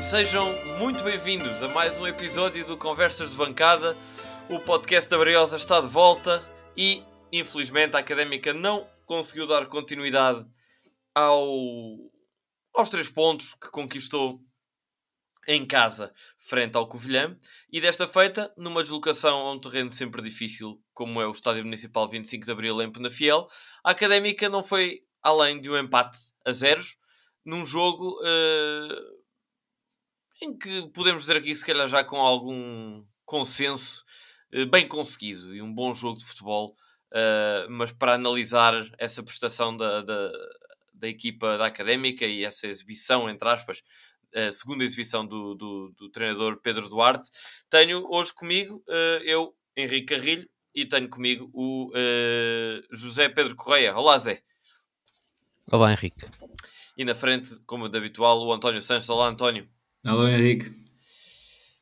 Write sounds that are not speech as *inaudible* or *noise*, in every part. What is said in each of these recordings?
sejam muito bem-vindos a mais um episódio do Conversas de Bancada. O podcast da Briosa está de volta e, infelizmente, a académica não conseguiu dar continuidade ao... aos três pontos que conquistou em casa, frente ao Covilhã, e desta feita, numa deslocação a um terreno sempre difícil, como é o Estádio Municipal 25 de Abril em Penafiel, a Académica não foi além de um empate a zeros, num jogo uh, em que podemos dizer aqui, se calhar, já com algum consenso uh, bem conseguido e um bom jogo de futebol, uh, mas para analisar essa prestação da, da, da equipa da Académica e essa exibição, entre aspas, a segunda exibição do, do, do, treinador Pedro Duarte, tenho hoje comigo eu, Henrique Carrilho, e tenho comigo o José Pedro Correia. Olá, Zé. Olá, Henrique. E na frente, como de habitual, o António Santos. Olá, António. Olá, Henrique.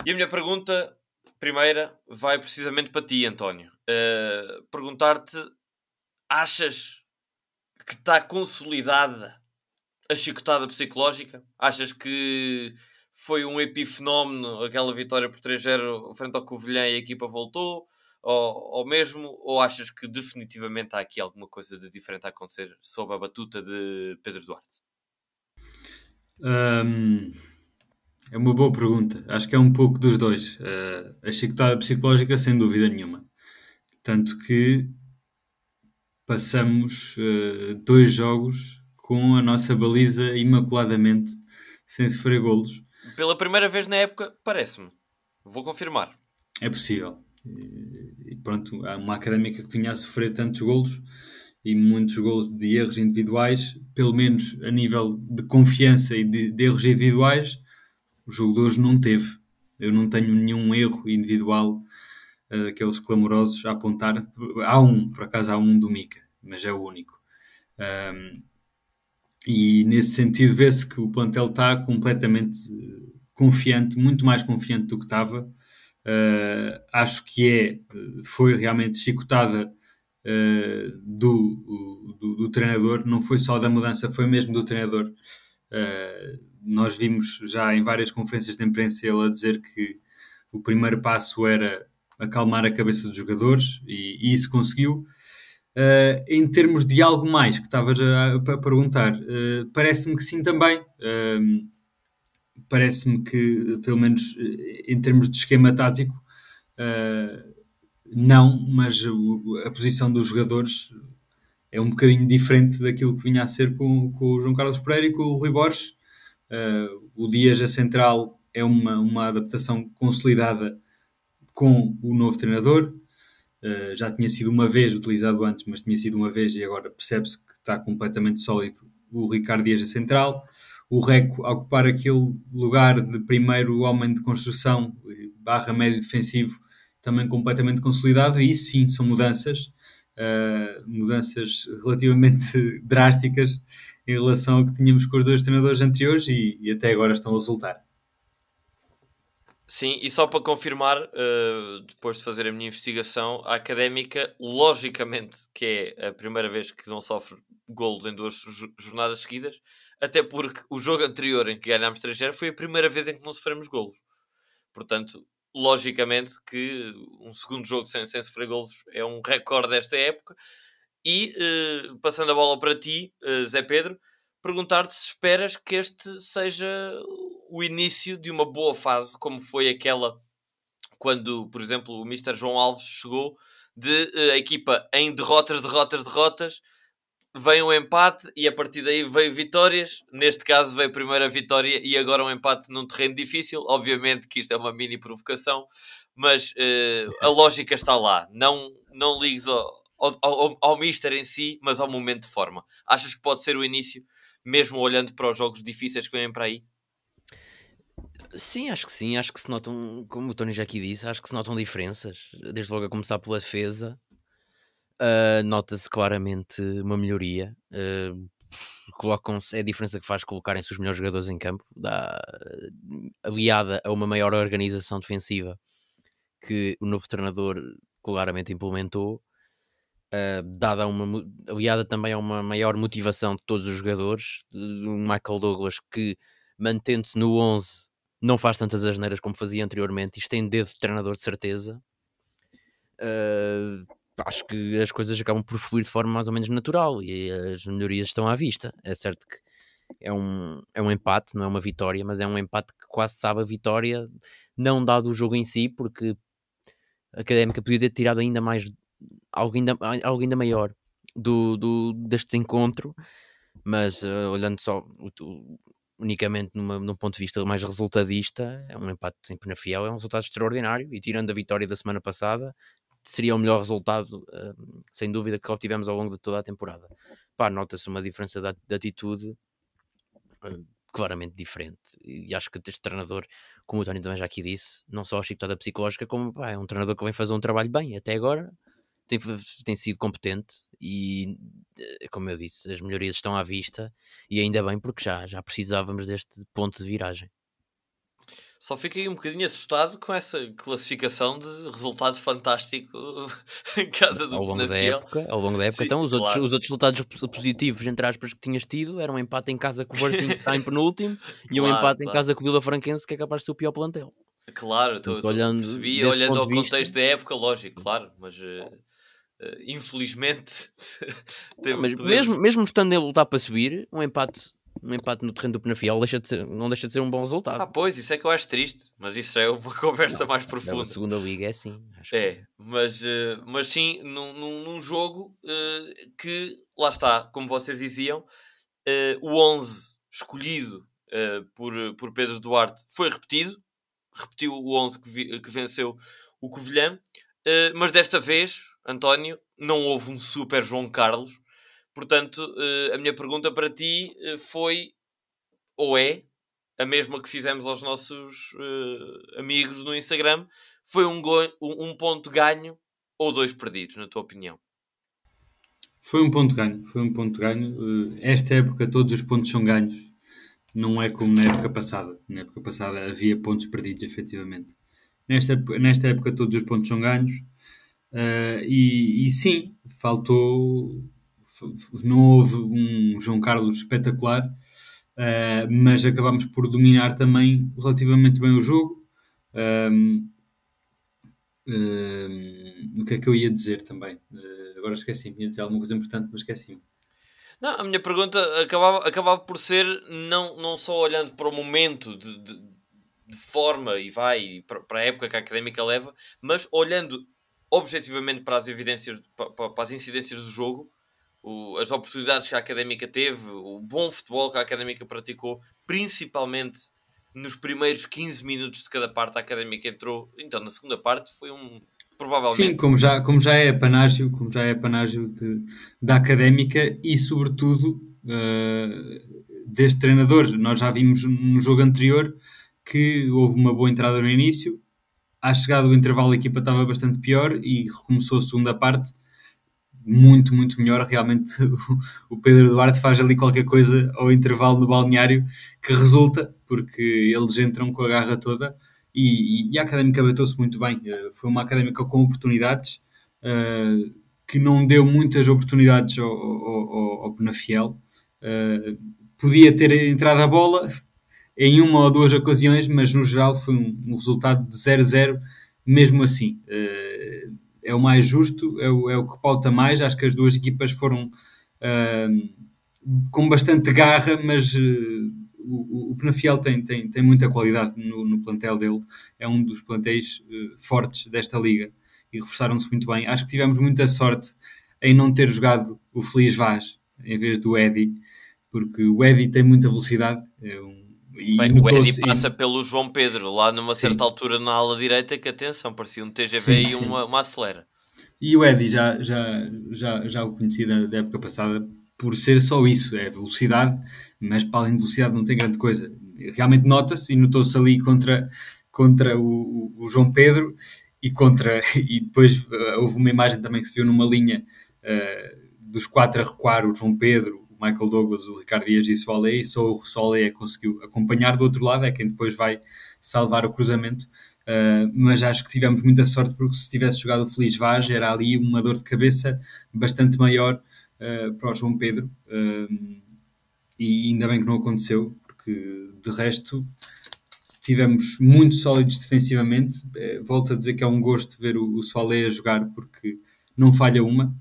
E a minha pergunta, primeira, vai precisamente para ti, António. Uh, Perguntar-te: achas que está consolidada a chicotada psicológica? Achas que foi um epifenómeno aquela vitória por 3-0 frente ao Covilhã e a equipa voltou? ou, ou mesmo, ou achas que definitivamente há aqui alguma coisa de diferente a acontecer sob a batuta de Pedro Duarte? Um, é uma boa pergunta. Acho que é um pouco dos dois. Uh, a chicotada psicológica, sem dúvida nenhuma. Tanto que passamos uh, dois jogos com a nossa baliza imaculadamente sem sofrer golos. Pela primeira vez na época, parece-me. Vou confirmar. É possível e pronto, há uma académica que vinha a sofrer tantos golos e muitos golos de erros individuais, pelo menos a nível de confiança e de, de erros individuais, o jogo de hoje não teve. Eu não tenho nenhum erro individual, uh, aqueles clamorosos a apontar. Há um, por acaso há um do Mica, mas é o único. Um, e nesse sentido vê-se que o plantel está completamente eh, confiante, muito mais confiante do que estava Uh, acho que é, foi realmente chicotada uh, do, do, do, treinador, não foi só da mudança, foi mesmo do treinador. Uh, nós vimos já em várias conferências de imprensa ele a dizer que o primeiro passo era acalmar a cabeça dos jogadores e, e isso conseguiu. Uh, em termos de algo mais que estavas a, a, perguntar, uh, parece-me que sim também. Uh, parece-me que, pelo menos eh, em termos de esquema tático, não, mas a posição dos jogadores é um bocadinho diferente daquilo que vinha a ser com, com o João Carlos Pereira e com o Rui Borges. Uh, o Dias a central é uma, uma adaptação consolidada com o novo treinador. Uh, já tinha sido uma vez utilizado antes, mas tinha sido uma vez e agora percebe-se que está completamente sólido o Ricardo Dias a central. O Reco a ocupar aquele lugar de primeiro homem de construção barra médio defensivo também completamente consolidado. E isso sim são mudanças uh, mudanças relativamente *laughs* drásticas em relação ao que tínhamos com os dois treinadores anteriores e, e até agora estão a resultar Sim, e só para confirmar, uh, depois de fazer a minha investigação, a académica, logicamente, que é a primeira vez que não sofre golos em duas jornadas seguidas, até porque o jogo anterior em que ganhámos 3-0 foi a primeira vez em que não sofremos golos. Portanto, logicamente que um segundo jogo sem, sem sofrer golos é um recorde desta época. E uh, passando a bola para ti, uh, Zé Pedro, perguntar-te se esperas que este seja o início de uma boa fase, como foi aquela quando, por exemplo, o Mr. João Alves chegou de uh, a equipa em derrotas, derrotas, derrotas vem um empate e a partir daí veio vitórias. Neste caso veio a vitória e agora um empate num terreno difícil. Obviamente que isto é uma mini provocação, mas uh, a lógica está lá. Não, não ligues ao, ao, ao, ao Mister em si, mas ao momento de forma. Achas que pode ser o início, mesmo olhando para os jogos difíceis que vêm para aí? Sim, acho que sim. Acho que se notam, como o Tony já aqui disse, acho que se notam diferenças. Desde logo a começar pela defesa Uh, Nota-se claramente uma melhoria. Uh, colocam-se, é a diferença que faz colocarem-se os melhores jogadores em campo, dá, aliada a uma maior organização defensiva que o novo treinador claramente implementou, uh, dada uma, aliada também a uma maior motivação de todos os jogadores, um Michael Douglas que mantendo-se no 11 não faz tantas asneiras como fazia anteriormente, isto tem dedo de treinador de certeza. Uh, acho que as coisas acabam por fluir de forma mais ou menos natural e as melhorias estão à vista. É certo que é um, é um empate, não é uma vitória, mas é um empate que quase sabe a vitória, não dado o jogo em si, porque a Académica podia ter tirado ainda mais, algo ainda, algo ainda maior do, do, deste encontro, mas uh, olhando só unicamente numa, num ponto de vista mais resultadista, é um empate sempre na fiel, é um resultado extraordinário e tirando a vitória da semana passada, seria o melhor resultado, uh, sem dúvida, que obtivemos ao longo de toda a temporada. Pá, nota-se uma diferença de, de atitude uh, claramente diferente. E acho que este treinador, como o Tony também já aqui disse, não só a chicotada psicológica, como pá, é um treinador que vem fazer um trabalho bem. Até agora tem, tem sido competente e, eh, como eu disse, as melhorias estão à vista e ainda bem porque já, já precisávamos deste ponto de viragem. Só fiquei um bocadinho assustado com essa classificação de resultado fantástico *laughs* em casa do ao longo da época Ao longo da época, Sim, então, os, claro. outros, os outros resultados positivos, entre aspas, que tinhas tido eram um empate em casa com o Varzinho, que está em penúltimo, *laughs* e um empate claro. em casa com o Vila Franquense, que é capaz de ser o pior plantel. Claro, estou olhando, percebi, olhando ao contexto vista, da época, lógico, claro, mas... Uh... Uh, infelizmente, *laughs* mas podemos... mesmo, mesmo estando a lutar para subir, um empate um empate no terreno do Penafiel deixa de ser, não deixa de ser um bom resultado. Ah, pois, isso é que eu acho triste, mas isso é uma *laughs* conversa não, mais profunda. A segunda liga é assim. é, que... mas, uh, mas sim, num, num, jogo uh, que, lá está, como vocês diziam, uh, o 11 escolhido por, por Pedro Duarte foi repetido, repetiu o 11 que, vi, que venceu o Covilhã, mas desta vez, António, não houve um super João Carlos, Portanto, uh, a minha pergunta para ti uh, foi, ou é, a mesma que fizemos aos nossos uh, amigos no Instagram, foi um, um ponto ganho ou dois perdidos, na tua opinião? Foi um ponto ganho, foi um ponto ganho. Esta época todos os pontos são ganhos, não é como na época passada. Na época passada havia pontos perdidos, efetivamente. Nesta, nesta época todos os pontos são ganhos. Uh, e, e, sim, faltou não houve um João Carlos espetacular, uh, mas acabámos por dominar também relativamente bem o jogo. Um, um, o que é que eu ia dizer também? Uh, agora esqueci-me, ia dizer alguma coisa importante, mas esqueci-me. Não, a minha pergunta acabava, acabava por ser não, não só olhando para o momento de, de, de forma e vai para, para a época que a académica leva, mas olhando objetivamente para as evidências, para, para as incidências do jogo, o, as oportunidades que a Académica teve, o bom futebol que a Académica praticou, principalmente nos primeiros 15 minutos de cada parte a Académica entrou, então na segunda parte foi um provavelmente... Sim, como já, como já é panágio, como já é panágio de, da Académica e sobretudo uh, deste treinador. Nós já vimos no jogo anterior que houve uma boa entrada no início, à chegada do intervalo a equipa estava bastante pior e recomeçou a segunda parte muito, muito melhor. Realmente *laughs* o Pedro Duarte faz ali qualquer coisa ao intervalo no balneário que resulta, porque eles entram com a garra toda e, e a académica bateu-se muito bem. Eh, foi uma académica com oportunidades uh, que não deu muitas oportunidades ao, ao, ao Penafiel. Uh, podia ter entrado a bola em uma ou duas ocasiões, mas no geral foi um, um resultado de 0-0 mesmo assim. Uh, é o mais justo, é o, é o que pauta mais. Acho que as duas equipas foram uh, com bastante garra, mas uh, o, o Penafiel tem, tem, tem muita qualidade no, no plantel dele. É um dos plantéis uh, fortes desta liga e reforçaram-se muito bem. Acho que tivemos muita sorte em não ter jogado o Feliz Vaz em vez do Eddie, porque o Eddie tem muita velocidade. É um, Bem, o Eddie passa pelo João Pedro, lá numa Sim. certa altura na ala direita, que atenção, parecia um TGV sim, e uma, uma acelera. E o Eddie já, já, já, já o conheci da, da, época passada por ser só isso, é velocidade, mas para além de velocidade não tem grande coisa. Realmente nota-se e notou-se ali contra, contra o, o, João Pedro e contra *laughs* e depois uh, houve uma imagem também que se viu numa linha uh, dos quatro a recuar, o João Pedro, Michael Douglas, o Ricardo Dias e o Soleil, só o Soleil conseguiu acompanhar do outro lado, é quem depois vai salvar o cruzamento. Uh, mas acho que tivemos muita sorte porque se tivesse jogado o Feliz Vaz era ali uma dor de cabeça bastante maior uh, para o João Pedro uh, e ainda bem que não aconteceu porque de resto tivemos muito sólidos defensivamente. Uh, volto a dizer que é um gosto ver o, o Solé a jogar porque não falha uma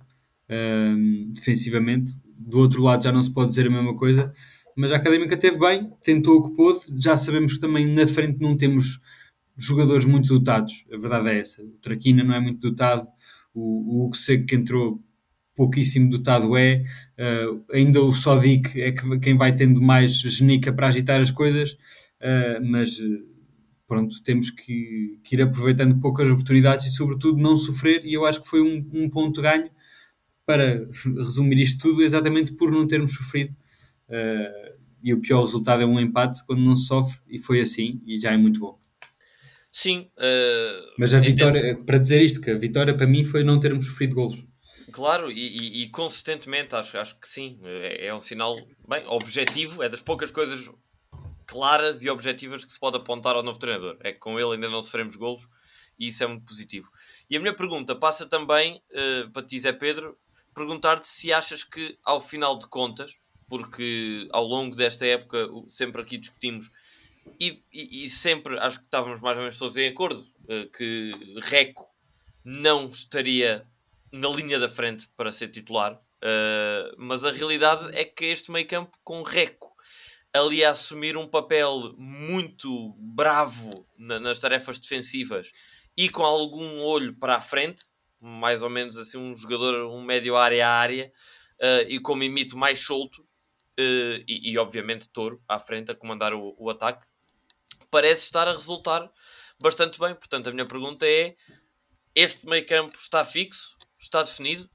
defensivamente. Do outro lado já não se pode dizer a mesma coisa, mas a Académica teve bem, tentou o que pôde. Já sabemos que também na frente não temos jogadores muito dotados, a verdade é essa. O Traquina não é muito dotado, o, o Hugo Seco que entrou pouquíssimo dotado é, uh, ainda o Sodic é que, quem vai tendo mais genica para agitar as coisas, uh, mas pronto, temos que, que, ir aproveitando poucas oportunidades e sobretudo não sofrer, e eu acho que foi um, um ponto ganho para resumir isto tudo, exatamente por não termos sofrido. Uh, e o pior resultado é um empate quando não se sofre, e foi assim, e já é muito bom. Sim. Uh, Mas a vitória, entendo. para dizer isto, que a vitória para mim foi não termos sofrido golos. Claro, e, e, e, consistentemente acho, acho que sim. É, é, um sinal bem objetivo, é das poucas coisas claras e objetivas que se pode apontar ao novo treinador. É que com ele ainda não sofremos golos e isso é muito positivo. E a minha pergunta passa também uh, para ti, Zé Pedro, perguntar-te se achas que ao final de contas, porque ao longo desta época sempre aqui discutimos e, e, e, sempre acho que estávamos mais ou menos todos em acordo uh, que Reco não estaria na linha da frente para ser titular, uh, mas a realidade é que este meio campo com Reco ali a assumir um papel muito bravo na, nas tarefas defensivas e com algum olho para a frente, mais ou menos assim um jogador, um médio área a área, uh, e como imito mais solto, uh, e, e, obviamente Touro à frente a comandar o, o ataque, parece estar a resultar bastante bem. Portanto, a minha pergunta é: este meio campo está fixo? Está definido?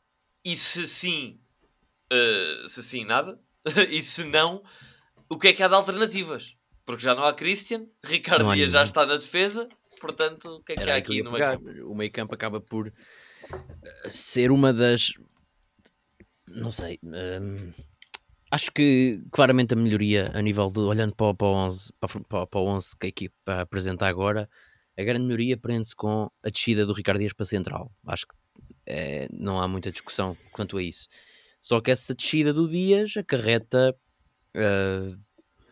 E se sim, uh, se sim, nada? *laughs* e se não, o que é que há de alternativas? Porque já não há Christian, Ricardo Dias já está na defesa, portanto, o que é que Era há aqui no meio campo? O meio campo acaba por ser uma das. Não sei. Hum, Acho que claramente a melhoria a nível de olhando para, para, o 11, para, para o 11 que a equipa apresenta agora, a grande melhoria prende-se com a descida do Ricardo Dias para central. Acho que é, não há muita discussão quanto a isso. Só que essa descida do Dias acarreta uh,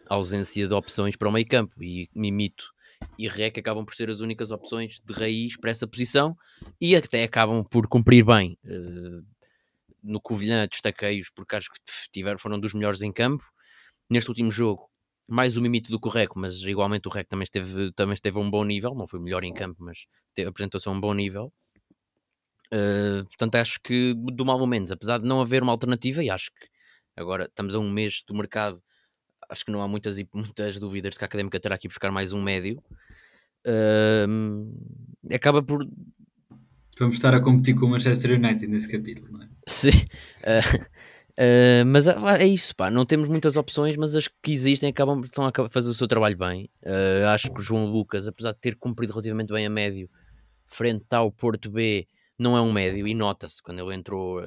ausência de opções para o meio campo e Mimito e Rec acabam por ser as únicas opções de raiz para essa posição e até acabam por cumprir bem. Uh, no Covilhã destaquei-os porque acho que tiveram, foram dos melhores em campo. Neste último jogo, mais o mimito do que o Reco, mas igualmente o Reco também esteve, também esteve a um bom nível, não foi melhor em campo, mas apresentou-se a um bom nível. Uh, portanto, acho que do mal ou menos, apesar de não haver uma alternativa, e acho que agora estamos a um mês do mercado, acho que não há muitas, muitas dúvidas de que a Académica terá que buscar mais um médio. Uh, acaba por Vamos estar a competir com o Manchester United nesse capítulo, não é? Sim. Uh, *laughs* uh, mas ah, é isso, pá. Não temos muitas opções, mas as que existem acabam, estão a fazer o seu trabalho bem. Acho que o João Lucas, apesar de ter cumprido relativamente bem a médio, frente ao Porto B, não é um médio e nota-se quando ele entrou.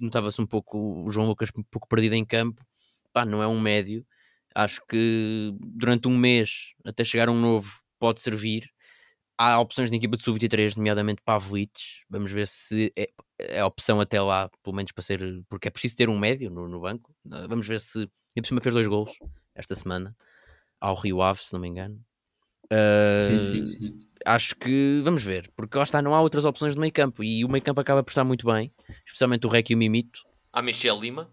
Notava-se um pouco o João Lucas um pouco perdido em campo. Pá, não é um médio. Acho que durante um mês, até chegar um novo, pode servir há opções na equipa de sub-23, nomeadamente Pavlic. Vamos ver se é, é a opção até lá, pelo menos para ser. Porque é preciso ter um médio no, no banco. Ah, vamos ver se. E por cima fez dois gols esta semana ao Rio Ave, se não me engano. Uh, sim, sim, sim. Acho que vamos ver, porque lá está, não há outras opções no meio campo e o meio campo acaba por estar muito bem, especialmente o Rec e o Mimito. Há Michel Lima,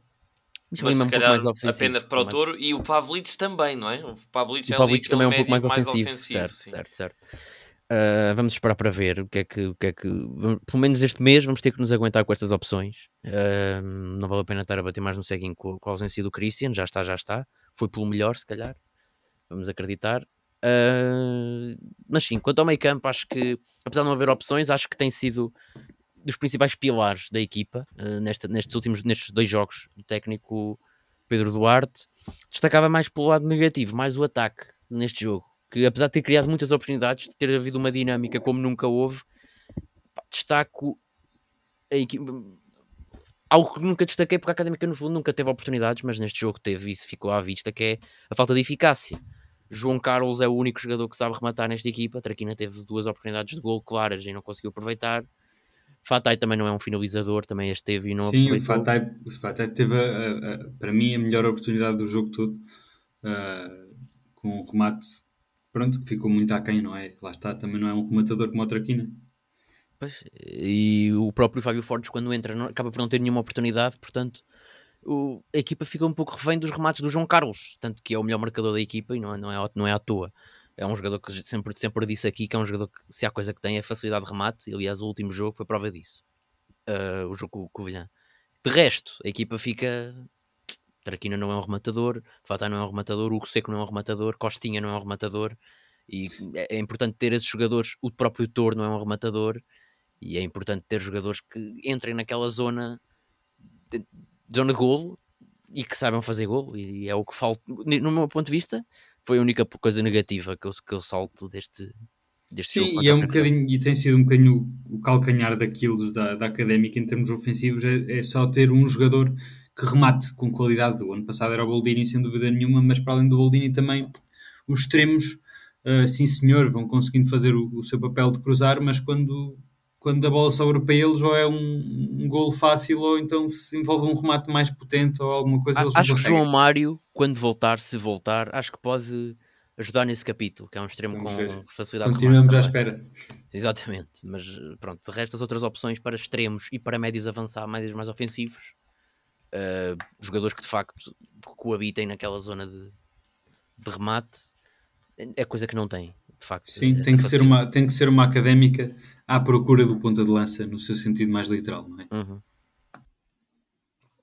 Michel Lima é um mais ofensivo, apenas para o Touro e o Pavlic também, não é? O Pavlic é também é um pouco mais ofensivo, mais ofensivo certo, certo, certo. Uh, vamos esperar para ver o que é que, o que é que. Pelo menos este mês vamos ter que nos aguentar com estas opções. Uh, não vale a pena estar a bater mais no ceguinho com, com a ausência do Christian. Já está, já está. Foi pelo melhor, se calhar. Vamos acreditar. Uh, mas sim, quanto ao meio campo, acho que, apesar de não haver opções, acho que tem sido dos principais pilares da equipa nesta, nestes últimos nestes dois jogos. O técnico Pedro Duarte destacava mais pelo lado negativo, mais o ataque neste jogo que apesar de ter criado muitas oportunidades, de ter havido uma dinâmica como nunca houve, destaco a equipe. Algo que nunca destaquei porque a Académica no fundo nunca teve oportunidades, mas neste jogo teve e isso ficou à vista, que é a falta de eficácia. João Carlos é o único jogador que sabe rematar nesta equipa. Traquina teve duas oportunidades de gol claras e não conseguiu aproveitar. Fatai também não é um finalizador, também esteve e não Sim, aproveitou. Sim, o Fatai, o Fatai teve, a, a, para mim, a melhor oportunidade do jogo todo, uh, com um remate pronto, ficou muito aquém, não é? Lá está, também não é um rematador como o Traquina. Pois, e o próprio Fábio Fortes, quando entra, não, acaba por não ter nenhuma oportunidade, portanto, o, a equipa fica um pouco refém dos remates do João Carlos, tanto que é o melhor marcador da equipa e não, é, não, é, não é à toa. É um jogador que sempre, sempre disse aqui que é um jogador que, se há coisa que tem, é facilidade de remate, e aliás, o último jogo foi prova disso. Uh, o jogo com o Vilhã. De resto, a equipa fica. Traquina não é um rematador, Fatah não é um rematador, Hugo Seco não é um rematador, Costinha não é um rematador, e é, é importante ter esses jogadores. O próprio Toro não é um rematador, e é importante ter jogadores que entrem naquela zona de, zona de golo e que saibam fazer golo. E é o que falta, no meu ponto de vista, foi a única coisa negativa que eu, que eu salto deste, deste Sim, jogo. E, é um bocadinho, e tem sido um bocadinho o calcanhar daquilo da, da académica em termos ofensivos, é, é, só ter um jogador que remate com qualidade. O ano passado era o Boldini, sem dúvida nenhuma, mas para além do Boldini também os extremos, uh, sim senhor, vão conseguindo fazer o, o seu papel de cruzar, mas quando quando a bola sobra para eles, ou é um, um golo fácil, ou então se envolve um remate mais potente ou alguma coisa. A, acho que João Mário, quando voltar, se voltar, acho que pode ajudar nesse capítulo, que é um extremo Vamos com ver. facilidade. Continuamos à espera. *laughs* Exatamente, mas pronto, de resto as outras opções para extremos e para médios avançar, médios mais ofensivos, uh, jogadores que de facto coabitem naquela zona de, de remate, é coisa que não tem de facto. Sim, tem que, ser uma, tem que ser uma académica à procura do ponta de lança, no seu sentido mais literal, não é? Uhum.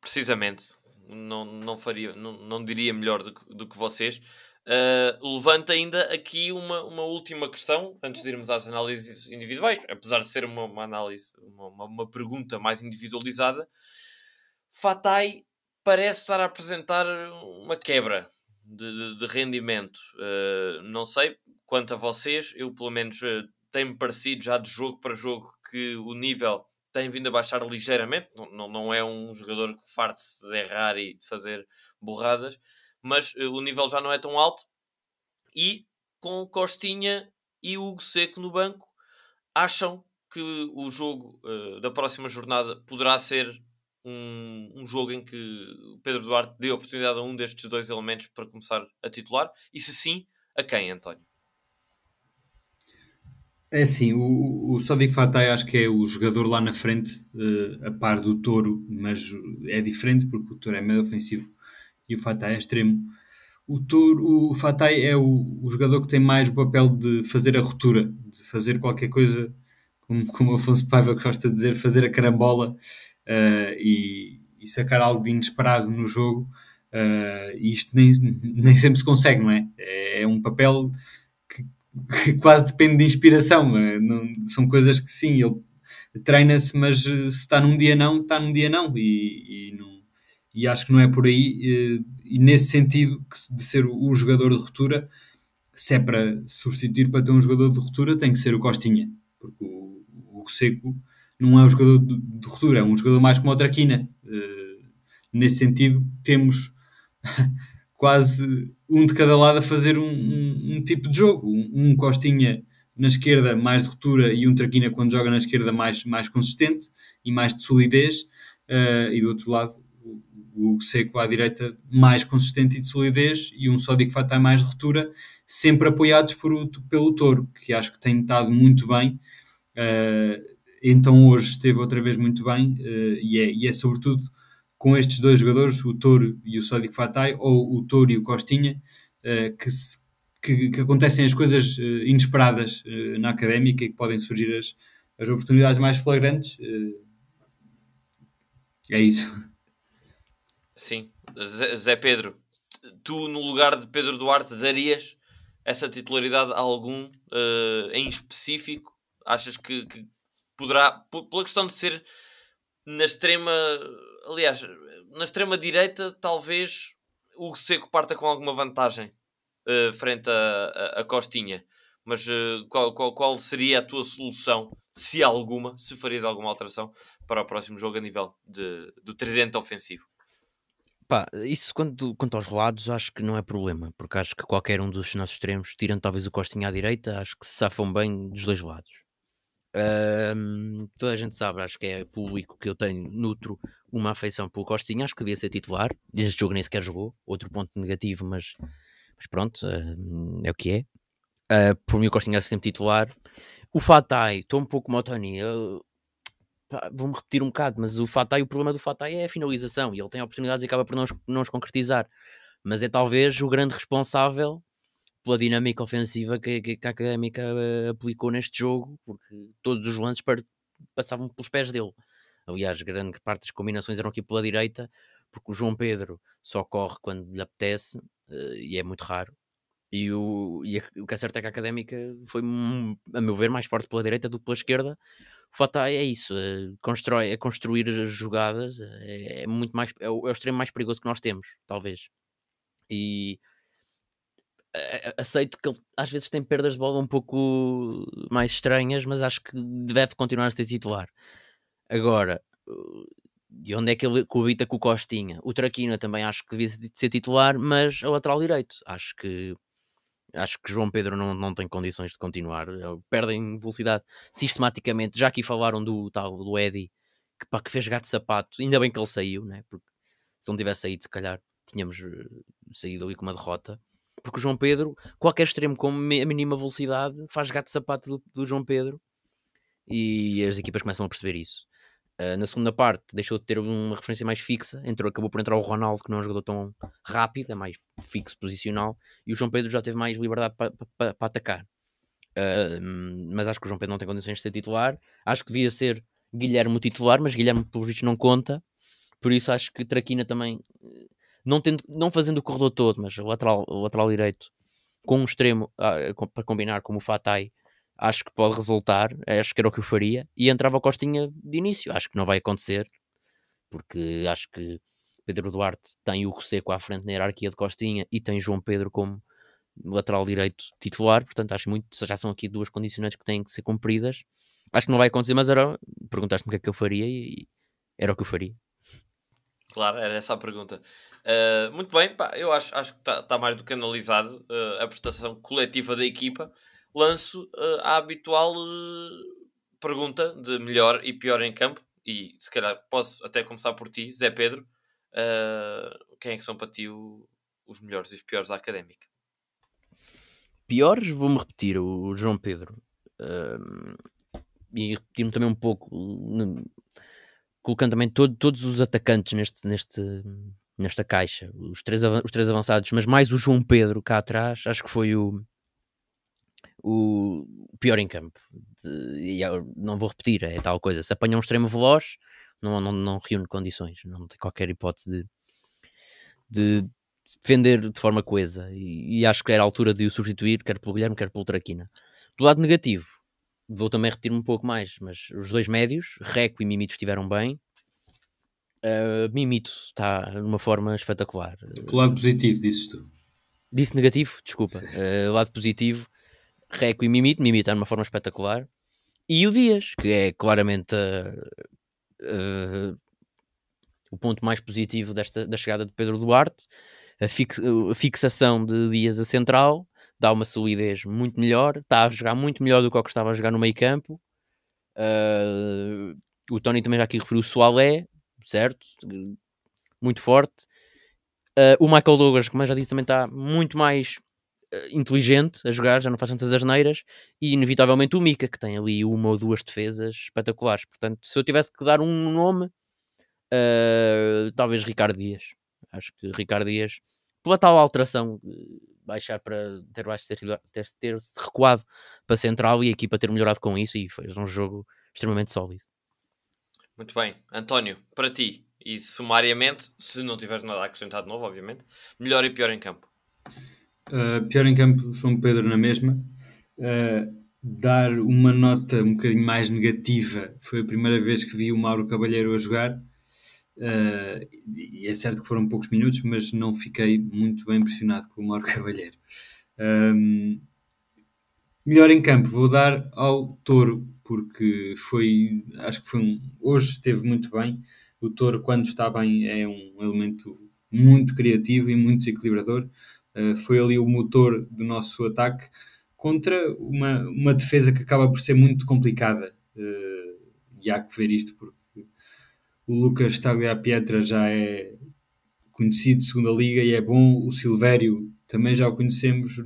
Precisamente. Não, não, faria, não, não diria melhor do que, do que vocês. Uh, levanta ainda aqui uma, uma última questão, antes de irmos às análises individuais, apesar de ser uma, uma análise, uma, uma pergunta mais individualizada. Fatai parece estar a apresentar uma quebra de, de, de rendimento. Uh, não sei, quanto a vocês, eu pelo menos uh, tem-me parecido já de jogo para jogo que o nível tem vindo a baixar ligeiramente. Não, não, não é um jogador que farte-se de errar e de fazer borradas, mas uh, o nível já não é tão alto. E com Costinha e Hugo Seco no banco, acham que o jogo uh, da próxima jornada poderá ser um, um, jogo em que Pedro Duarte dê oportunidade a um destes dois elementos para começar a titular? E se sim, a quem, António? É assim, o, o Sadiq Fatay acho que é o jogador lá na frente, uh, a par do Touro, mas é diferente porque o Touro é meio ofensivo e o Fatay é extremo. O, Touro, o Fatay é o, o, jogador que tem mais o papel de fazer a ruptura, de fazer qualquer coisa, como, como Afonso Paiva gosta de dizer, fazer a carambola uh, e, e, sacar algo de inesperado no jogo. Uh, e isto nem, nem sempre se consegue, não é? É, é um papel *laughs* quase depende de inspiração. É? Não, são coisas que sim, ele treina-se, mas eh, se está num dia não, está num dia não. E, e, não, e acho que não é por aí. E, e nesse sentido de ser o, jogador de ruptura, se é para substituir para ter um jogador de ruptura, tem que ser o Costinha, porque o, o Seco não é um jogador de, de ruptura, é um jogador mais como o Traquina. Nesse sentido, temos *laughs* quase um de cada lado a fazer um, um, um tipo de jogo. Um, um, Costinha na esquerda mais de ruptura e um Traquina quando joga na esquerda mais, mais consistente e mais de solidez. Uh, e do outro lado o, o Seco à direita mais consistente e de solidez e um Sódico Fatah mais de ruptura, sempre apoiados por, pelo Toro, que acho que tem estado muito bem. Uh, então hoje esteve outra vez muito bem uh, e, é, e é sobretudo com estes dois jogadores, o Touro e o Sódico Fatai, ou o Touro e o Costinha, uh, que, se, que, que, acontecem as coisas uh, inesperadas uh, na académica e que podem surgir as, as oportunidades mais flagrantes. é isso. Sim. Zé Pedro, tu no lugar de Pedro Duarte darias essa titularidade a algum em específico? Achas que, que poderá, pela questão de ser na extrema aliás, na extrema-direita, talvez o Seco parta com alguma vantagem uh, frente a, Costinha. Mas uh, qual, qual, qual, seria a tua solução, se alguma, se farias alguma alteração para o próximo jogo a nível de, do tridente ofensivo? Pá, isso quanto, quanto aos lados acho que não é problema, porque acho que qualquer um dos nossos extremos, tirando talvez o Costinha à direita, acho que se safam bem dos dois lados. Toda a gente sabe, acho que é público que eu tenho nutro uma afeição pelo Costinha, acho que devia ser titular. Este jogo nem sequer jogou, outro ponto negativo, mas, mas pronto, uh, é o que é. Uh, por mim, o Costinha é sempre titular. O Fatai, estou um pouco como o Tony. Vou-me repetir um bocado, mas o Fatai, o problema do Fatai é a finalização e ele tem oportunidades e acaba por não, não os concretizar. Mas é talvez o grande responsável pela dinâmica ofensiva que, que, que a Académica uh, aplicou neste jogo, porque todos os lances passavam pelos pés dele. Aliás, grande parte das combinações eram aqui pela direita, porque o João Pedro só corre quando lhe apetece uh, e é muito raro. E o, e o que é certo é que a Académica foi, a meu ver, mais forte pela direita do que pela esquerda. O fato é isso, é, constrói, é construir as jogadas, é, é muito mais, é o, é o, extremo mais perigoso que nós temos, talvez. E aceito que ele às vezes tem perdas de bola um pouco mais estranhas, mas acho que deve continuar a ser titular. Agora, de onde é que ele coabita com o Costinha? O Traquina também acho que devia ser titular, mas a lateral direito. Acho que acho que João Pedro não, não tem condições de continuar. Perdem velocidade sistematicamente. Já aqui falaram do tal do Eddie que, pá, que fez gato de sapato. Ainda bem que ele saiu, né? porque se não tivesse saído, se calhar tínhamos eh, saído ali com uma derrota. Porque o João Pedro, qualquer extremo com a mínima velocidade, faz gato de sapato do, do João Pedro e as equipas começam a perceber isso. Uh, na segunda parte deixou de ter uma referência mais fixa, entrou, acabou por entrar o Ronaldo, que não é um jogador tão rápido, é mais fixo, posicional, e o João Pedro já teve mais liberdade para pa, pa, atacar. Uh, mas acho que o João Pedro não tem condições de ser titular. Acho que devia ser Guilherme o titular, mas Guilherme, pelos vistos, não conta. Por isso acho que Traquina também, não, tendo, não fazendo o corredor todo, mas o lateral, o lateral direito, com um extremo uh, para combinar como o Fatai, acho que pode resultar, acho que era o que eu faria, e entrava Costinha de início, acho que não vai acontecer, porque acho que Pedro Duarte tem o Seco à frente na hierarquia de Costinha e tem João Pedro como lateral direito titular, portanto acho muito, já são aqui duas condicionantes que têm que ser cumpridas, acho que não vai acontecer, mas era, perguntaste-me o que é que eu faria e era o que eu faria. Claro, era essa a pergunta. Uh, muito bem, pá, eu acho, acho que está tá mais do que analisado uh, a prestação coletiva da equipa lanço uh, a habitual uh, pergunta de melhor e pior em campo. E se calhar posso até começar por ti, Zé Pedro. Uh, quem é que são para ti o, os melhores e os piores da académica? Piores, vou-me repetir, o João Pedro. e repetir-me também um pouco, colocando também todo, todos os atacantes neste, neste, nesta caixa, os três, os três avançados, mas mais o João Pedro cá atrás, acho que foi o, o pior em campo. E não vou repetir, é tal coisa. Se apanha um extremo veloz, não, não, não reúne condições, não tem qualquer hipótese de, de defender de forma coesa. E, e, acho que era a altura de o substituir, quer pelo Guilherme, quer pelo Traquina. Do lado negativo, vou também repetir-me um pouco mais, mas os dois médios, Reco e Mimito, estiveram bem. Uh, Mimito está numa forma espetacular. Pelo lado positivo, dizes tu. Disse negativo, desculpa. Uh, lado positivo, Reco e Mimito, Mimito está numa forma espetacular. E o Dias, que é claramente uh, uh, o ponto mais positivo desta, da chegada de Pedro Duarte. A, fix, a, fixação de Dias a central dá uma solidez muito melhor. Está a jogar muito melhor do que o que estava a jogar no meio campo. Uh, o Tony também já aqui referiu o Soalé, certo? Muito forte. o Michael Douglas, como eu já disse, também está muito mais inteligente a jogar, já não faz tantas asneiras, e inevitavelmente o Mika, que tem ali uma ou duas defesas espetaculares. Portanto, se eu tivesse que dar um nome, uh, talvez Ricardo Dias. Acho que Ricardo Dias, pela tal alteração baixar para ter, ter, ter, recuado para central e a equipa ter melhorado com isso, e foi um jogo extremamente sólido. Muito bem, António, para ti, e sumariamente, se não tiveres nada a acrescentar de novo, obviamente, melhor e pior em campo. Uh, pior em campo, João Pedro na mesma. Uh, dar uma nota um bocadinho mais negativa. Foi a primeira vez que vi o Mauro Cabalheiro a jogar. Uh, e é certo que foram poucos minutos, mas não fiquei muito bem impressionado com o Mauro *laughs* Cabalheiro. Um, melhor em campo, vou dar ao Touro, porque foi, acho que foi um, hoje esteve muito bem. O Touro, quando está bem, é um elemento muito criativo e muito desequilibrador. Eh, foi ali o motor do nosso ataque contra uma, uma defesa que acaba por ser muito complicada. Uh, e há que ver isto porque o Lucas Tagliapietra já é conhecido de segunda liga e é bom. O Silvério também já o conhecemos,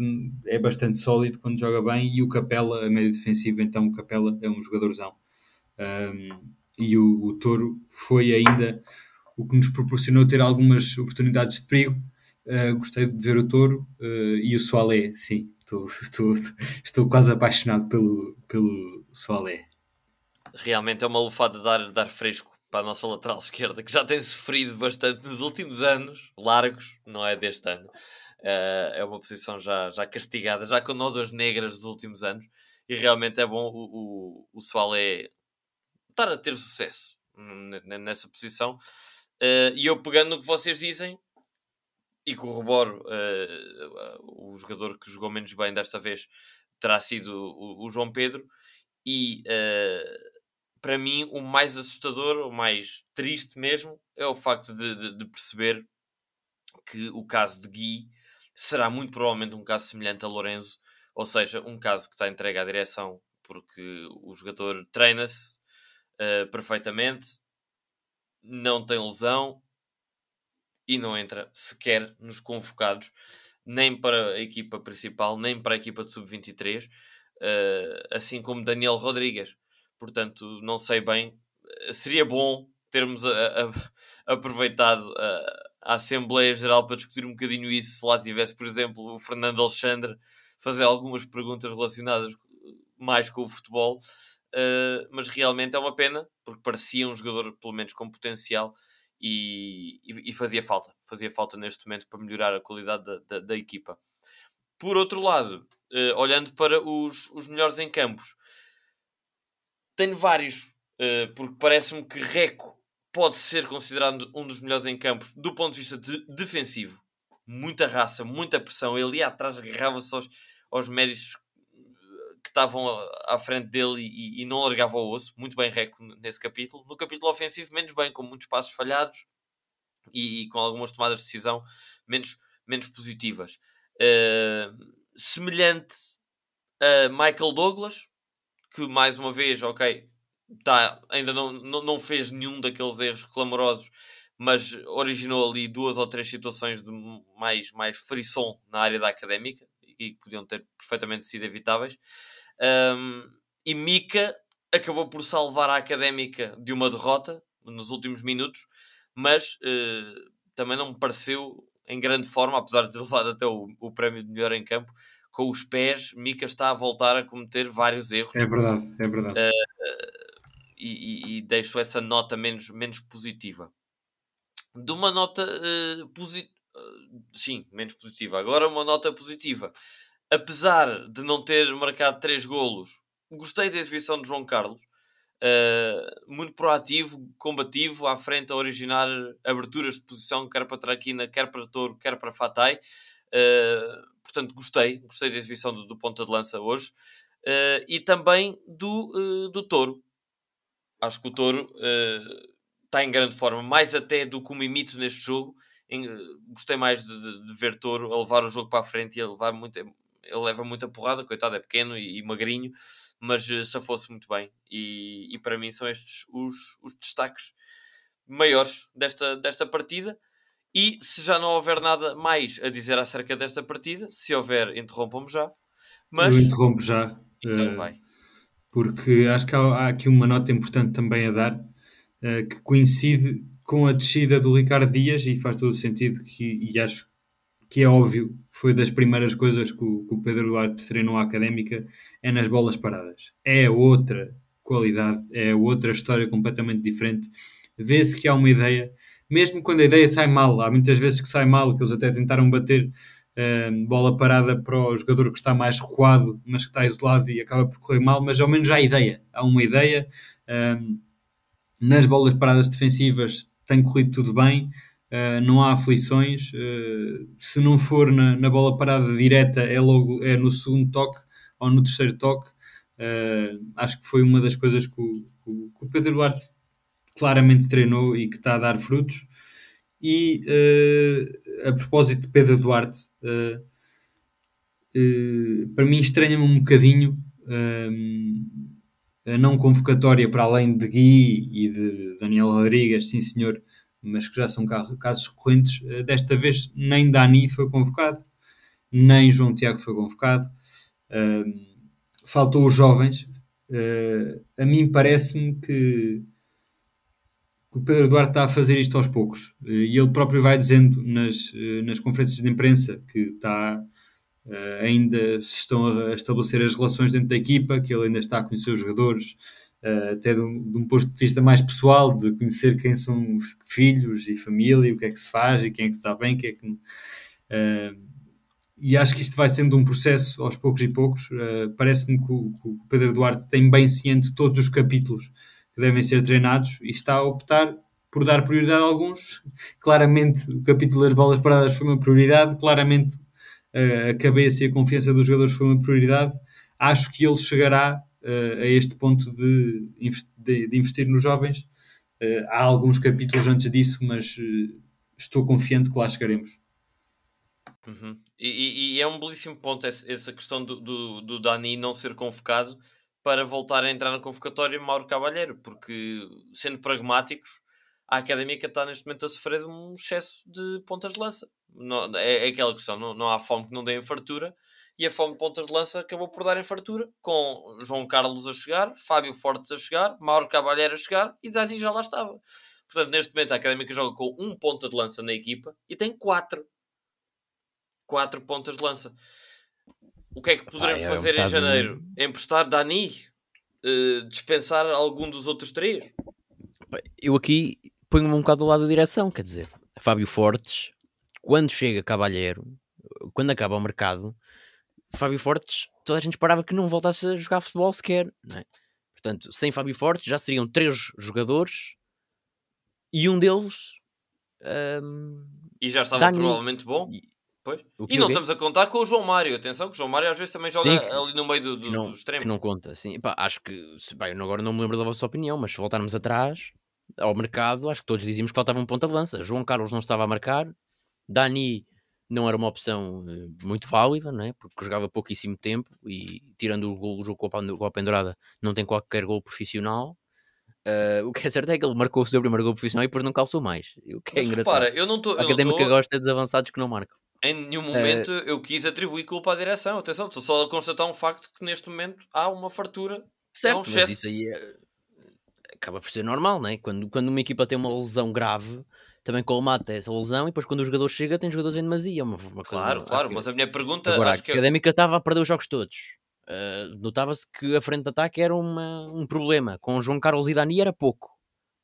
é bastante sólido quando joga bem. E o Capela, a média defensiva, então o Capela é um jogadorzão. Um, e o, o Toro foi ainda o que nos proporcionou ter algumas oportunidades de perigo. Uh, gostei de ver o Toro uh, e o Soalé, sim, estou, *laughs* estou, estou quase apaixonado pelo, pelo Soalé. Realmente é uma lufada de dar, dar fresco para a nossa lateral esquerda, que já tem sofrido bastante nos últimos anos, largos, não é deste ano. Uh, é uma posição já, já castigada, já com nódoas negras dos últimos anos, e realmente é bom o, o, o Soalé estar a ter sucesso nessa posição. Uh, e eu pegando no que vocês dizem e corroboro uh, o jogador que jogou menos bem desta vez terá sido o, o João Pedro. E uh, para mim o mais assustador, o mais triste mesmo é o facto de, de, de perceber que o caso de Gui será muito provavelmente um caso semelhante a Lorenzo, ou seja, um caso que está entregue à direção porque o jogador treina-se uh, perfeitamente, não tem lesão e não entra sequer nos convocados, nem para a equipa principal, nem para a equipa de sub-23, uh, eh, assim como Daniel Rodrigues. Portanto, não sei bem. Seria bom termos a, a, aproveitado a, a, Assembleia Geral para discutir um bocadinho isso, se lá tivesse, por exemplo, o Fernando Alexandre fazer algumas perguntas relacionadas mais com o futebol uh, mas realmente é uma pena, porque parecia um jogador, pelo menos, com potencial e, e, fazia falta. Fazia falta neste momento para melhorar a qualidade da, da, da equipa. Por outro lado, uh, olhando para os, os melhores em campos, tenho vários, uh, porque parece-me que Reco pode ser considerado um dos melhores em campos do ponto de vista de defensivo. Muita raça, muita pressão. Ele ia atrás, agarrava-se aos, aos médios que estavam à frente dele e, e não largava o osso. Muito bem Reco nesse capítulo. No capítulo ofensivo, menos bem, com muitos passos falhados e, e com algumas tomadas de decisão menos, menos positivas. Uh, semelhante a Michael Douglas, que mais uma vez, ok, tá, ainda não, não, não fez nenhum daqueles erros clamorosos, mas originou ali duas ou três situações de mais, mais frisson na área da académica e que podiam ter perfeitamente sido evitáveis. Um, e Mika acabou por salvar a académica de uma derrota nos últimos minutos, mas uh, também não me pareceu em grande forma, apesar de ter *laughs* levado até o, o prémio de melhor em campo. Com os pés, Mika está a voltar a cometer vários erros. É verdade, é verdade. Uh, e, e, e, deixo essa nota menos, menos positiva. De uma nota uh, positiva. sim, menos positiva. Agora, uma nota positiva apesar de não ter marcado três golos, gostei da exibição de João Carlos. Uh, muito proativo, combativo, à frente a originar aberturas de posição, quer para Traquina, quer para Touro, quer para Fatai. Uh, portanto, gostei, gostei da exibição do, do ponta de lança hoje. Uh, e também do, do Touro. Acho que o Touro está em grande forma, mais até do que o Mimito neste jogo. Em, gostei mais de, de, de, ver Touro a levar o jogo para a frente e a levar muito, ele leva muita porrada, coitado, é pequeno e, e magrinho, mas uh, se fosse muito bem. E, e, para mim são estes os, os destaques maiores desta, desta partida. E se já não houver nada mais a dizer acerca desta partida, se houver, interrompam-me já. Mas... Eu interrompo já. Então uh, vai. Porque acho que há, há, aqui uma nota importante também a dar, uh, que coincide com a descida do Ricardo Dias e faz todo o sentido que, e acho que é óbvio, foi das primeiras coisas que o, que o Pedro Duarte treinou à académica, é nas bolas paradas. É outra qualidade, é outra história completamente diferente. Vê-se que há uma ideia, mesmo quando a ideia sai mal, há muitas vezes que sai mal, que eles até tentaram bater uh, bola parada para o jogador que está mais recuado, mas que está isolado e acaba por correr mal, mas ao menos há ideia. Há uma ideia. Uh, nas bolas paradas defensivas tem corrido tudo bem. Uh, não há aflições. Uh, se não for na, na, bola parada direta, é logo é no segundo toque ou no terceiro toque. Uh, acho que foi uma das coisas que o, que o, Pedro Duarte claramente treinou e que está a dar frutos. E a propósito de Pedro Duarte, para mim estranha-me um bocadinho a não convocatória para além de Gui e de Daniel Rodrigues, sim senhor, mas que já são casos recorrentes. Eh, desta vez nem Dani foi convocado nem João Tiago foi convocado. faltou os jovens. a mim parece-me que o Pedro Duarte está a fazer isto aos poucos. E ele próprio vai dizendo nas, nas conferências de imprensa que está Uh, ainda se estão a estabelecer as relações dentro da equipa, que ele ainda está a conhecer os jogadores, uh, até de um, de um, ponto de vista mais pessoal, de conhecer quem são filhos e família, o que é que se faz e quem é que está bem, quem é que. Uh, e acho que isto vai sendo um processo aos poucos e poucos. Parece-me que que o, Pedro Duarte tem bem ciente todos os capítulos que devem ser treinados e está a optar por dar prioridade a alguns. *laughs* Claramente, o capítulo das bolas paradas foi uma prioridade, claramente a cabeça e a confiança dos jogadores foi uma prioridade. Acho que ele chegará uh, a este ponto de, de, de investir nos jovens. Uh, há alguns capítulos antes disso, mas uh, estou confiante que lá chegaremos. Uhum. E, e, é um belíssimo ponto essa questão do, do, do, Dani não ser convocado para voltar a entrar na convocatória Mauro Cavalheiro, porque sendo pragmáticos, a académica está neste momento a sofrer de um excesso de pontas de lança. Não, é, é, aquela questão, não, não há fome que não dê fartura, e a fome de pontas de lança acabou por dar em fartura, com João Carlos a chegar, Fábio Fortes a chegar, Mauro Cavalheiro a chegar, e Dani já lá estava. Portanto, neste momento a Académica joga com um ponta de lança na equipa, e tem quatro. Quatro pontas de lança. O que é que poderemos é fazer um em janeiro? Emprestar Dani? Uh, dispensar algum dos outros três? Eu aqui ponho-me um bocado do lado da direção, quer dizer, Fábio Fortes, quando chega Cabalheiro, quando acaba o mercado, Fábio Fortes, toda a gente esperava que não voltasse a jogar futebol sequer, é? Portanto, sem Fábio Fortes já seriam três jogadores e um deles. Um, e já estava Dani... provavelmente bom. Pois. E não estamos a contar com o João Mário. Atenção, que o João Mário às vezes também joga sim, ali no meio do, do, não, do extremo. Que não conta, sim. Pá, acho que, bem, agora não me lembro da vossa opinião, mas se voltarmos atrás, ao mercado, acho que todos dizíamos que faltava um ponta de lança. João Carlos não estava a marcar, Dani não era uma opção eh, muito válida, né? porque jogava pouquíssimo tempo e tirando o, gol, o jogo com a pendurada não tem qualquer gol profissional. Uh, *laughs* o que é certo é que ele marcou o seu primeiro gol profissional e depois não calçou mais. O que é Mas engraçado. Repara, eu não tô, a académica tô... gosta de avançados que não marcam. Em nenhum momento uh... eu quis atribuir culpa à direção. Atenção, estou só a constatar um facto que neste momento há uma fartura. Certo, é um mas isso aí é acaba por ser normal, né? quando, quando uma equipa tem uma lesão grave, também colmata essa lesão e depois quando o jogador chega tem jogadores em demasia. Uma, uma claro, coisa, claro, mas a minha pergunta... Agora, a Académica estava a perder os jogos todos. Uh, Notava-se que a frente de ataque era uma, um problema. Com João Carlos e Dani era pouco.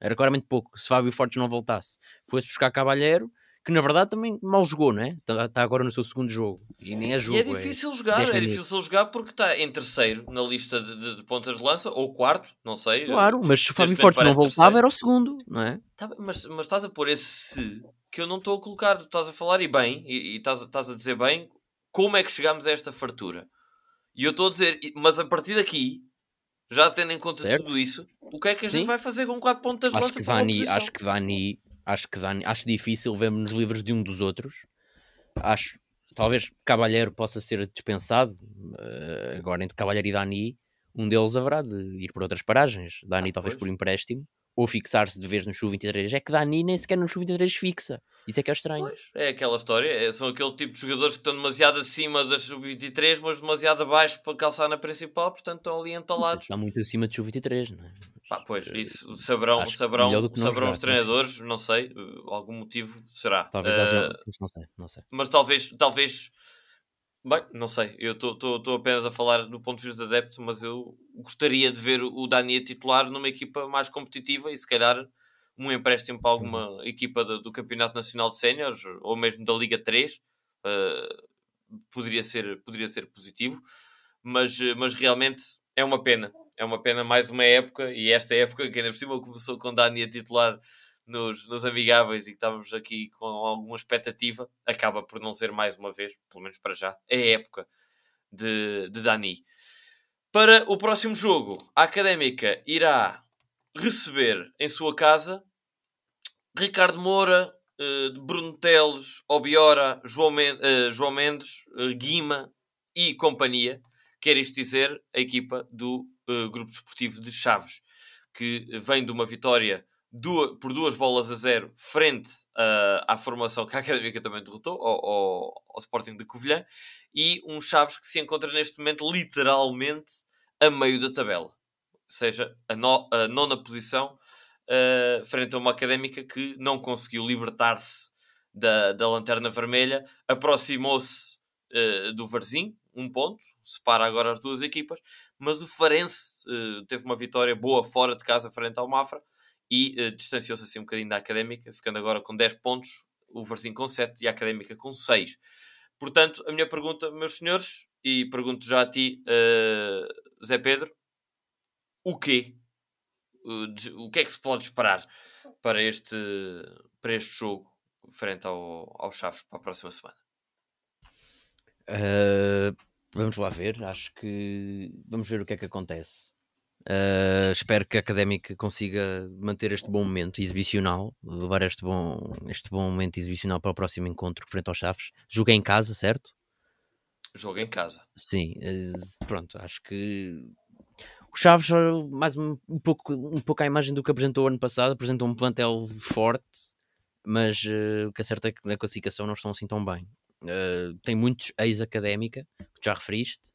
Era claramente pouco. Se Fábio Fortes não voltasse, fosse buscar Cavalheiro, que na verdade também mal jogou, não é? Está tá agora no seu segundo jogo e nem é jogo. E é difícil é jogar, é difícil jogar porque está em terceiro na lista de, de, de, pontas de lança ou quarto, não sei. Claro, mas se o Fábio Forte não voltava terceiro. era o segundo, não é? Tá, mas, mas estás a pôr esse se que eu não estou a colocar, estás a falar e bem, e, e estás, estás a dizer bem como é que chegamos a esta fartura. E eu estou a dizer, mas a partir daqui, já tendo em conta certo. tudo isso, o que é que a gente Sim. vai fazer com quatro pontas de lança? Que acho que Dani Acho que Dani, acho difícil vermos nos livros de um dos outros. Acho, talvez Cavalheiro possa ser dispensado. Uh, agora, entre Cavalheiro e Dani, um deles haverá de ir por outras paragens. Dani, ah, talvez pois. por empréstimo ou fixar-se de vez no Sub-23. É que Dani nem sequer no Sub-23 fixa. Isso é que é estranho. Pois, é aquela história. É, são aquele tipo de jogadores que estão demasiado acima das Sub-23, mas demasiado abaixo para calçar na principal, portanto estão ali entalados. Está muito acima de Sub-23, não é? Pá, pois, isso saberão, saberão, saberão os treinadores, não sei, eh, algum motivo será. Talvez uh, haja, não sei, não sei. Mas talvez, talvez Bem, não sei, eu estou apenas a falar do ponto de vista de adepto, mas eu gostaria de ver o Dani a titular numa equipa mais competitiva e se calhar um empréstimo para alguma equipa do, do Campeonato Nacional de Séniores ou mesmo da Liga 3 uh, eh, poderia, ser, poderia ser positivo, mas, mas realmente é uma pena. É uma pena mais uma época e esta época que ainda por cima começou com Dani a titular nos, nos amigáveis e que estávamos aqui com alguma expectativa, acaba por não ser mais uma vez, pelo menos para já, a época de, de Dani. Para o próximo jogo, a Académica irá receber em sua casa Ricardo Moura, uh, Bruno Teles, Obiora, João, Men uh, João Mendes, uh, Guima e companhia. Quer isto dizer, a equipa do Grupo Desportivo de Chaves, que vem de uma vitória duas, por duas bolas a zero frente uh, à formação que a Académica também derrotou, ao, ao, ao, Sporting de Covilhã, e um Chaves que se encontra neste momento literalmente a meio da tabela, ou seja, a, no, a nona posição uh, frente a uma académica que não conseguiu libertar-se da, da lanterna vermelha, aproximou-se uh, do Varzim, um ponto, separa agora as duas equipas, mas o Farense uh, teve uma vitória boa fora de casa frente ao Mafra e uh, distanciou-se assim um bocadinho da Académica, ficando agora com 10 pontos, o Varzim com 7 e a Académica com 6. Portanto, a minha pergunta, meus senhores, e pergunto já a ti, uh, Zé Pedro, o quê? o que é que se pode esperar para este, para este jogo frente ao, ao Chaves para a próxima semana? Uh, vamos lá ver, acho que vamos ver o que é que acontece. Uh, espero que a Académica consiga manter este bom momento exibicional, levar este bom, este bom momento exibicional para o próximo encontro frente aos Chaves. Jogo em casa, certo? Jogo em casa. Sim, uh, pronto, acho que o Chaves, mais um, pouco, um pouco à imagem do que apresentou ano passado, apresentou um plantel forte, mas uh, o que é certo é que na classificação não estão assim tão bem. Uh, tem muitos ex-académica, que já referiste,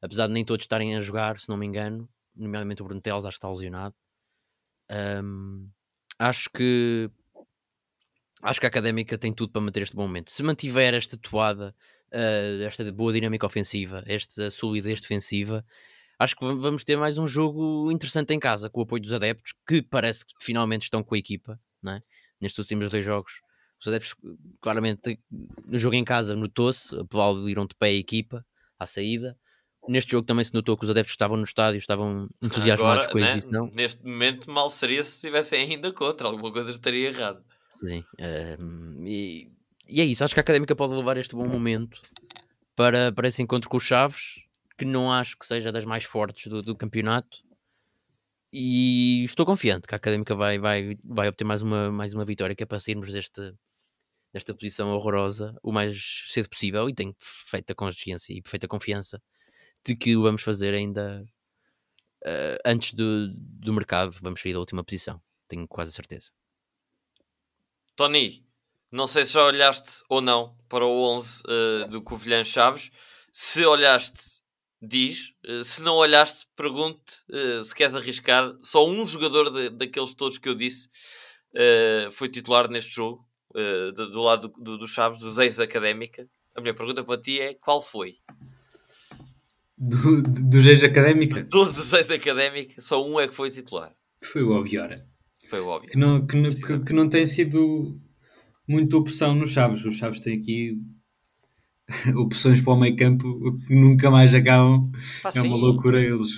apesar de nem todos estarem a jogar, se não me engano, nomeadamente o Bruno Teles, acho que está lesionado. Um, acho que acho que a académica tem tudo para manter este bom momento. Se mantiver esta toada, uh, esta boa dinâmica ofensiva, esta solidez defensiva, acho que vamos ter mais um jogo interessante em casa, com o apoio dos adeptos, que parece que finalmente estão com a equipa, é? nestes últimos dois jogos. Os adeptos, claramente, no jogo em casa, notou-se, aplaudiram de pé a equipa à saída. Neste jogo também se notou que os adeptos estavam no estádio, estavam entusiasmados Agora, com a né, exibição. Neste momento, mal seria se estivessem ainda contra, alguma coisa estaria errada. Sim, um, e, e, é isso. Acho que a académica pode levar este bom momento para, para esse encontro com os Chaves que não acho que seja das mais fortes do, do campeonato. E estou confiante que a Académica vai, vai, vai obter mais uma, mais uma vitória, que é para sairmos deste, desta posição horrorosa o mais cedo possível. E tenho perfeita consciência e perfeita confiança de que o vamos fazer ainda uh, antes do, do mercado. Vamos sair da última posição, tenho quase certeza. Tony, não sei se já olhaste ou não para o 11 uh, eh, do Covilhã Chaves. Se olhaste, diz. Uh, se não olhaste, pergunte uh, se queres arriscar. Só um jogador de, daqueles todos que eu disse foi titular neste jogo, do, do, lado do, do, Chaves, dos ex-académica. A minha pergunta para ti é: qual foi? Do, dos ex-académica? De todos os ex-académica, só um é que foi titular. Foi o Obiora. Foi o óbvio. Que não, que, que, que não tem sido muita opção nos Chaves. Os Chaves têm aqui *laughs* opções para o meio campo que nunca mais acabam. Ah, é uma loucura. Eles,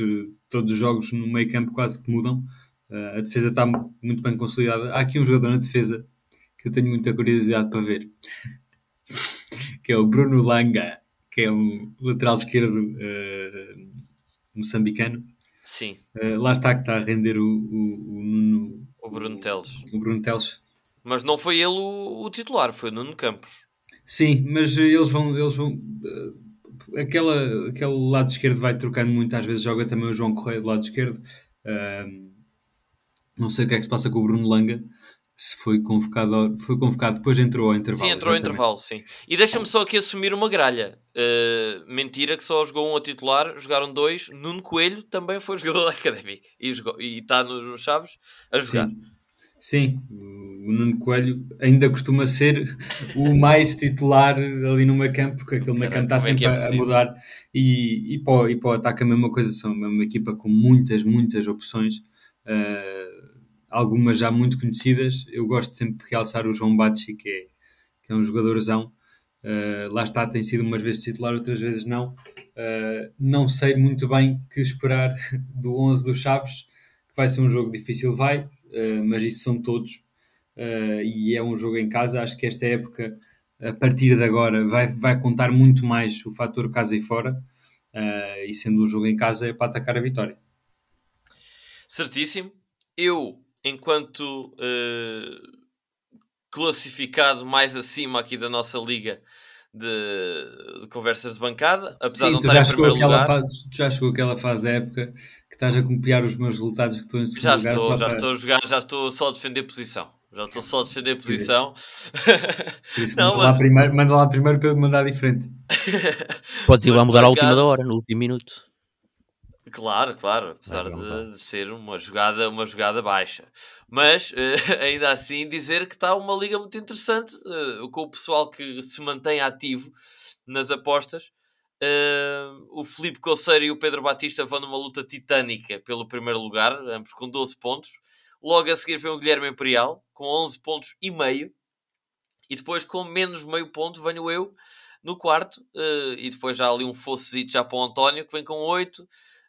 todos os jogos no meio campo quase que mudam. Uh, a defesa está muito bem consolidada. Há aqui um jogador na defesa que eu tenho muita curiosidade para ver, que é o Bruno Langa, que é um lateral esquerdo uh, moçambicano. Sim. Uh, lá está que está a render o, o, o. O Bruno Teles. O Bruno Teles. Mas não foi ele o, o titular, foi o Nuno Campos. Sim, mas eles vão. Eles vão uh, aquela, aquele lado esquerdo vai trocando muito, às vezes joga também o João Correia do lado esquerdo. Uh, não sei o que é que se passa com o Bruno Langa. Se foi convocado, foi convocado, depois entrou ao intervalo. Sim, entrou ao intervalo, sim. E deixa-me só aqui assumir uma gralha. Uh, mentira que só jogou um a titular, jogaram dois. Nuno Coelho também foi jogador da Académica e, e está nos Chaves a jogar. Sim. Sim, o Nuno Coelho ainda costuma ser o mais titular ali no meio campo, porque aquele meio campo está é sempre é é a mudar. E, e, para, o, e para o ataque a mesma coisa, são uma equipa com muitas, muitas opções, uh, algumas já muito conhecidas. Eu gosto sempre de realçar o João Bachi, que é, que é um jogadorzão. Uh, lá está, tem sido umas vezes titular, outras vezes não. Uh, não sei muito bem que esperar *laughs* do 11 dos Chaves, que vai ser um jogo difícil, vai uh, mas isso são todos. E é um jogo em casa. Acho que esta época, a partir de agora, vai, vai contar muito mais o fator casa e fora. E sendo um jogo em casa, é para atacar a vitória. Certíssimo. Eu, enquanto classificado mais acima aqui da nossa liga, de, de, conversas de bancada, apesar Sim, de não estar em primeiro lugar. Fase, já chegou aquela fase da época que estás a copiar os meus resultados que estou em segundo já lugar. Estou, já para... estou a jogar, já estou só a defender posição. Já estou só a defender a posição. Isso, *laughs* não, manda, mas... lá primeiro, manda lá primeiro para eu mandar diferente. Podes ir lá mudar à última da hora, no último minuto. Claro, claro, apesar de, de, ser uma jogada, uma jogada baixa. Mas uh, *laughs* ainda assim dizer que está uma liga muito interessante, uh, com o pessoal que se mantém ativo nas apostas. Uh, o Felipe Coceiro e o Pedro Batista vão numa luta titânica pelo primeiro lugar, ambos com 12 pontos. Logo a seguir vem o Guilherme Imperial, com 11 pontos e meio. E depois, com menos meio ponto, venho eu no quarto. e depois já ali um fossezito já para o António, que vem com 8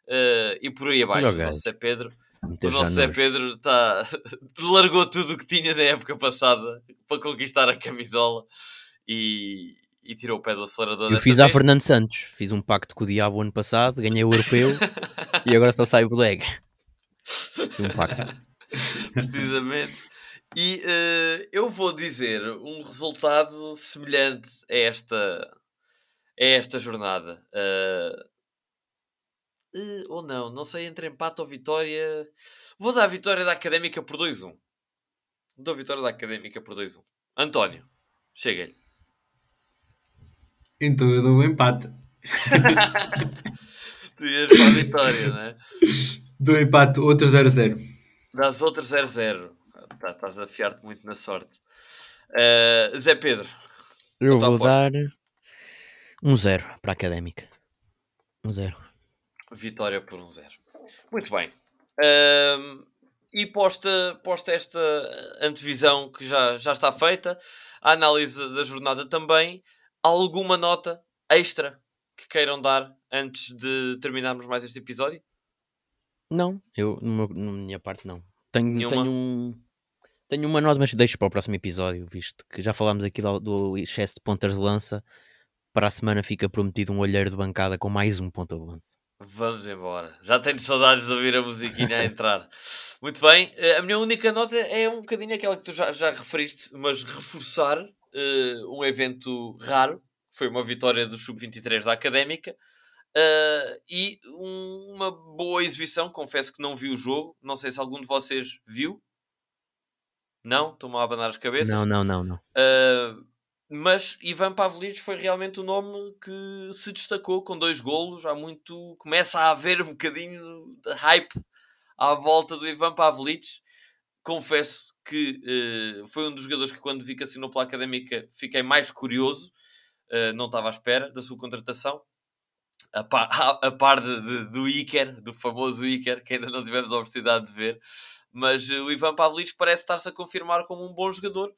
uh, e por aí abaixo. O nosso Zé Pedro, o nosso Zé Pedro tá, *laughs* largou tudo o que tinha na época passada para conquistar a camisola e, e tirou o pé do acelerador. Eu fiz a Fernando Santos, fiz um pacto com o diabo ano passado, ganhei o europeu *laughs* e agora só sai o bodega. um pacto. *laughs* Precisamente. E uh, eu vou dizer um resultado semelhante a esta, a esta jornada. Uh, Uh, ou não, não sei entre empate ou vitória. Vou dar a vitória da Académica por 2-1. Dou a vitória da Académica por 2-1. António, chega-lhe. Então eu dou o um empate. *laughs* tu ias para a vitória, não é? Dou empate, outro 0-0. Dás outro 0-0. Tá, estás a fiar-te muito na sorte. Uh, Zé Pedro. Eu vou dar um 0 para a Académica. Um 0. Vitória por um zero. Muito bem. Um, e posta, posta esta antevisão que já, já está feita, a análise da jornada também, alguma nota extra que queiram dar antes de terminarmos mais este episódio? Não, eu, na minha parte, não. Tenho, tenho, um, tenho uma nota, mas deixo para o próximo episódio, visto que já falámos aqui do, do excesso de pontas de lança. Para a semana fica prometido um olheiro de bancada com mais um ponta de lança. Vamos embora. Já tenho saudades de ouvir a musiquinha a entrar. Muito bem. Eh, a minha única nota é um bocadinho aquela que tu já, já referiste, mas reforçar uh, um evento raro. Foi uma vitória do Sub-23 da Académica. Uh, e um, uma boa exibição. Confesso que não vi o jogo. Não sei se algum de vocês viu. Não? Estão-me a abanar as cabeças. Não, não, não. não. Uh, mas Ivan Pavlic foi realmente o nome que se destacou com dois golos. Há muito. Começa a haver um bocadinho de hype à volta do Ivan Pavlic. Confesso que uh, foi um dos jogadores que, quando vi que assinou pela académica, fiquei mais curioso. Uh, não estava à espera da sua contratação. A par, a, a par de, de, do Iker, do famoso Iker, que ainda não tivemos a oportunidade de ver. Mas uh, o Ivan Pavlic parece estar-se a confirmar como um bom jogador.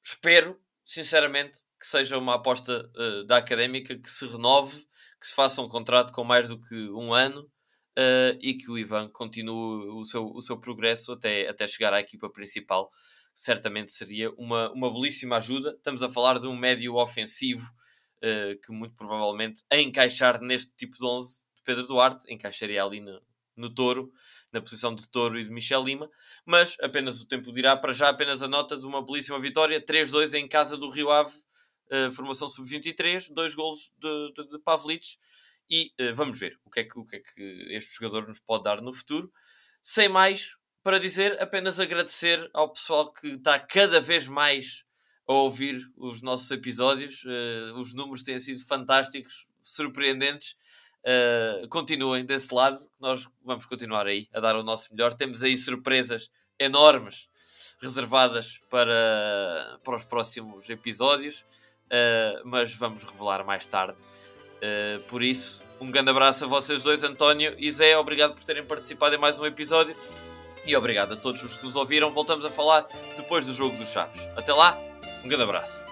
Espero sinceramente, que seja uma aposta uh, da académica que se renove, que se faça um contrato com mais do que um ano uh, e que o Ivan continue o seu, o seu progresso até, até chegar à equipa principal. Certamente seria uma, uma belíssima ajuda. Estamos a falar de um médio ofensivo uh, que, muito provavelmente, a encaixar neste tipo de 11 de Pedro Duarte, encaixaria ali no, no touro na posição de Toro e de Michel Lima, mas apenas o tempo dirá. Para já, apenas a nota de uma belíssima vitória: 3-2 em casa do Rio Ave, uh, formação sub-23, dois golos de, de, de. E uh, vamos ver o que, é que, o que é que este jogador nos pode dar no futuro. Sem mais para dizer, apenas agradecer ao pessoal que está cada vez mais a ouvir os nossos episódios. Uh, os números têm sido fantásticos, surpreendentes. Uh, continuem desse lado, nós vamos continuar aí a dar o nosso melhor. Temos aí surpresas enormes reservadas para, para os próximos episódios, uh, mas vamos revelar mais tarde. Uh, por isso, um grande abraço a vocês dois, António e Zé. Obrigado por terem participado em mais um episódio e obrigado a todos os que nos ouviram. Voltamos a falar depois do jogo dos Chaves. Até lá, um grande abraço.